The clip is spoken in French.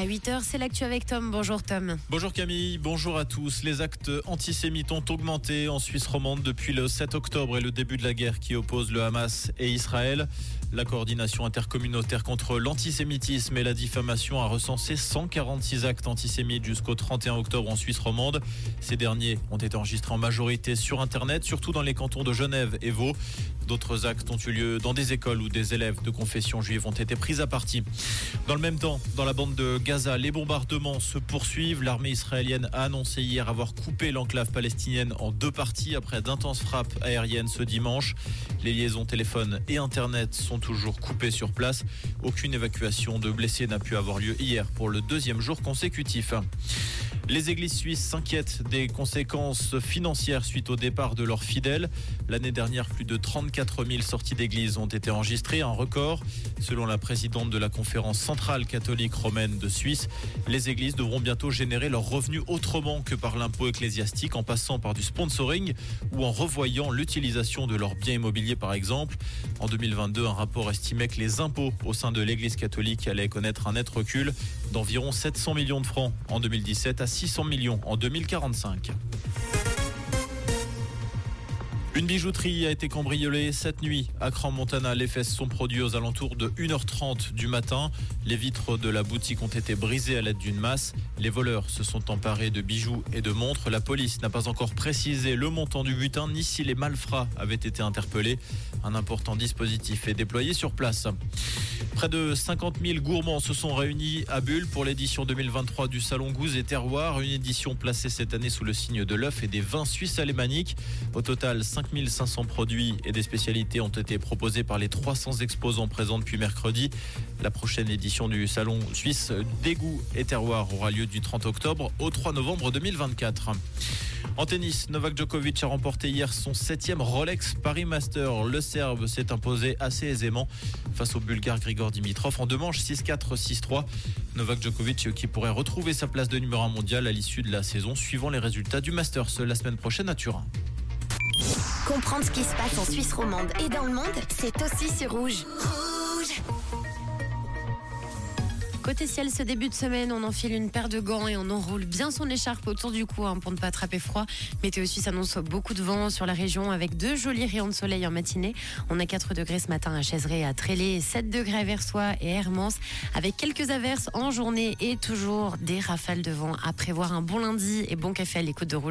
À 8h, c'est l'actu avec Tom. Bonjour Tom. Bonjour Camille, bonjour à tous. Les actes antisémites ont augmenté en Suisse romande depuis le 7 octobre et le début de la guerre qui oppose le Hamas et Israël. La coordination intercommunautaire contre l'antisémitisme et la diffamation a recensé 146 actes antisémites jusqu'au 31 octobre en Suisse romande. Ces derniers ont été enregistrés en majorité sur Internet, surtout dans les cantons de Genève et Vaud. D'autres actes ont eu lieu dans des écoles où des élèves de confession juive ont été pris à partie. Dans le même temps, dans la bande de Les bombardements se poursuivent. L'armée israélienne a annoncé hier avoir coupé l'enclave palestinienne en deux parties après d'intenses frappes aériennes ce dimanche. Les liaisons téléphone et Internet sont toujours coupées sur place. Aucune évacuation de blessés n'a pu avoir lieu hier pour le deuxième jour consécutif. Les églises suisses s'inquiètent des conséquences financières suite au départ de leurs fidèles. L'année dernière, plus de 34 000 sorties d'églises ont été enregistrées, un record. Selon la présidente de la conférence centrale catholique romaine de Suisse, les églises devront bientôt générer leurs revenus autrement que par l'impôt ecclésiastique en passant par du sponsoring ou en revoyant l'utilisation de leurs biens immobiliers par exemple. En 2022, un rapport estimait que les impôts au sein de l'église catholique allaient connaître un net recul d'environ 700 millions de francs en 2017 à 600 millions en 2045. Une bijouterie a été cambriolée cette nuit à Cran-Montana. Les fesses sont produits aux alentours de 1h30 du matin. Les vitres de la boutique ont été brisées à l'aide d'une masse. Les voleurs se sont emparés de bijoux et de montres. La police n'a pas encore précisé le montant du butin ni si les malfrats avaient été interpellés. Un important dispositif est déployé sur place. Près de 50 000 gourmands se sont réunis à Bulle pour l'édition 2023 du Salon Gouze et Terroir. Une édition placée cette année sous le signe de l'œuf et des vins suisses alémaniques. Au total, 5500 produits et des spécialités ont été proposés par les 300 exposants présents depuis mercredi. La prochaine édition du Salon suisse des goûts et terroirs aura lieu du 30 octobre au 3 novembre 2024. En tennis, Novak Djokovic a remporté hier son septième Rolex Paris Master. Le Serbe s'est imposé assez aisément face au Bulgare Grigor Dimitrov en deux manches 6-4, 6-3. Novak Djokovic qui pourrait retrouver sa place de numéro 1 mondial à l'issue de la saison suivant les résultats du Masters la semaine prochaine à Turin. Comprendre ce qui se passe en Suisse romande et dans le monde, c'est aussi sur Rouge. Rouge Côté ciel, ce début de semaine, on enfile une paire de gants et on enroule bien son écharpe autour du cou hein, pour ne pas attraper froid. Météo Suisse annonce beaucoup de vent sur la région avec deux jolis rayons de soleil en matinée. On a 4 degrés ce matin à Chaiseray, à Trélé, 7 degrés à Versoix et Hermance avec quelques averses en journée et toujours des rafales de vent à prévoir. Un bon lundi et bon café à l'écoute de Rouge.